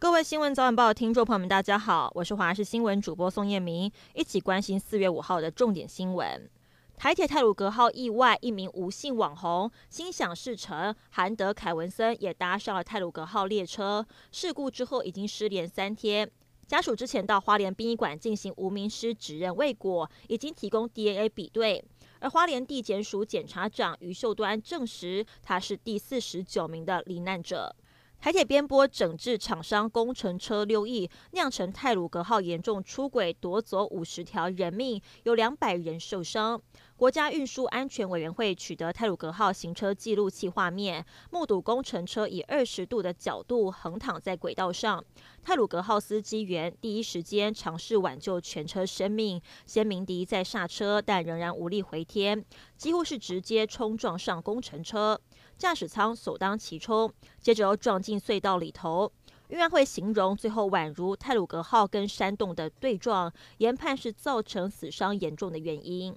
各位新闻早晚报的听众朋友们，大家好，我是华视新闻主播宋燕明，一起关心四月五号的重点新闻。台铁泰鲁阁号意外，一名吴姓网红心想事成，韩德凯文森也搭上了泰鲁阁号列车。事故之后已经失联三天，家属之前到花莲殡仪馆进行无名尸指认未果，已经提供 DNA 比对。而花莲地检署检察长于秀端证实，他是第四十九名的罹难者。台铁编波整治厂商工程车六亿，酿成泰鲁格号严重出轨，夺走五十条人命，有两百人受伤。国家运输安全委员会取得泰鲁格号行车记录器画面，目睹工程车以二十度的角度横躺在轨道上。泰鲁格号司机员第一时间尝试挽救全车生命，先鸣笛再刹车，但仍然无力回天，几乎是直接冲撞上工程车。驾驶舱首当其冲，接着又撞进隧道里头。运安会形容最后宛如泰鲁格号跟山洞的对撞，研判是造成死伤严重的原因。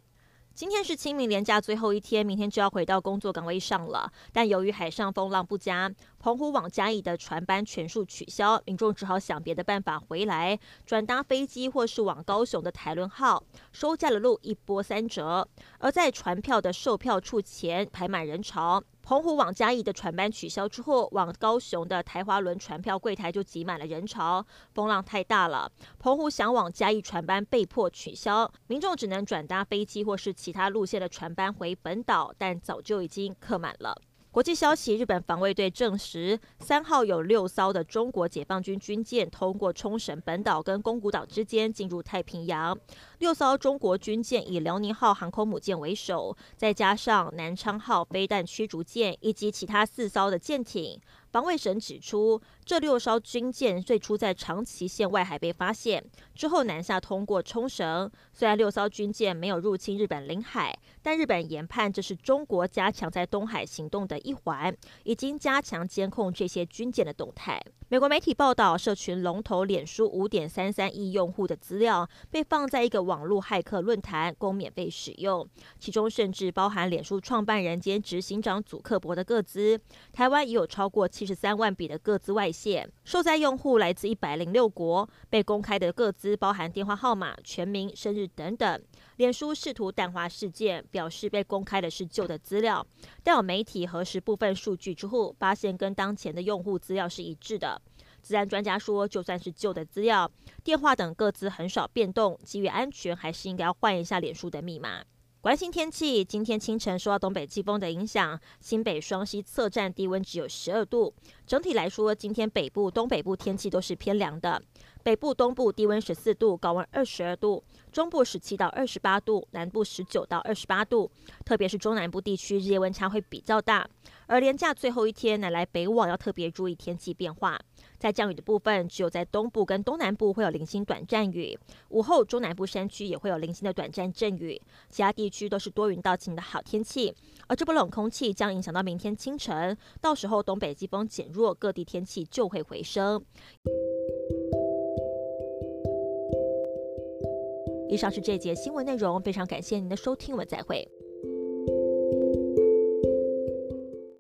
今天是清明连假最后一天，明天就要回到工作岗位上了。但由于海上风浪不佳，澎湖往嘉义的船班全数取消，民众只好想别的办法回来，转搭飞机或是往高雄的台轮号，收假的路一波三折。而在船票的售票处前排满人潮。澎湖往嘉义的船班取消之后，往高雄的台华轮船票柜台就挤满了人潮。风浪太大了，澎湖想往嘉义船班被迫取消，民众只能转搭飞机或是其他路线的船班回本岛，但早就已经客满了。国际消息：日本防卫队证实，三号有六艘的中国解放军军舰通过冲绳本岛跟宫古岛之间进入太平洋。六艘中国军舰以辽宁号航空母舰为首，再加上南昌号飞弹驱逐舰以及其他四艘的舰艇。防卫省指出，这六艘军舰最初在长崎县外海被发现，之后南下通过冲绳。虽然六艘军舰没有入侵日本领海，但日本研判这是中国加强在东海行动的一环，已经加强监控这些军舰的动态。美国媒体报道，社群龙头脸书五点三三亿用户的资料被放在一个网络骇客论坛供免费使用，其中甚至包含脸书创办人兼执行长祖克伯的个资。台湾也有超过七七十三万笔的个资外泄，受灾用户来自一百零六国，被公开的个资包含电话号码、全名、生日等等。脸书试图淡化事件，表示被公开的是旧的资料，但有媒体核实部分数据之后，发现跟当前的用户资料是一致的。资安专家说，就算是旧的资料、电话等个资很少变动，基于安全，还是应该要换一下脸书的密码。关心天气，今天清晨受到东北季风的影响，新北双溪侧站低温只有十二度。整体来说，今天北部、东北部天气都是偏凉的。北部、东部低温十四度，高温二十二度；中部十七到二十八度，南部十九到二十八度。特别是中南部地区，日夜温差会比较大。而连假最后一天，南来北往要特别注意天气变化。在降雨的部分，只有在东部跟东南部会有零星短暂雨，午后中南部山区也会有零星的短暂阵雨，其他地区都是多云到晴的好天气。而这波冷空气将影响到明天清晨，到时候东北季风减弱，各地天气就会回升。以上是这节新闻内容，非常感谢您的收听，我们再会。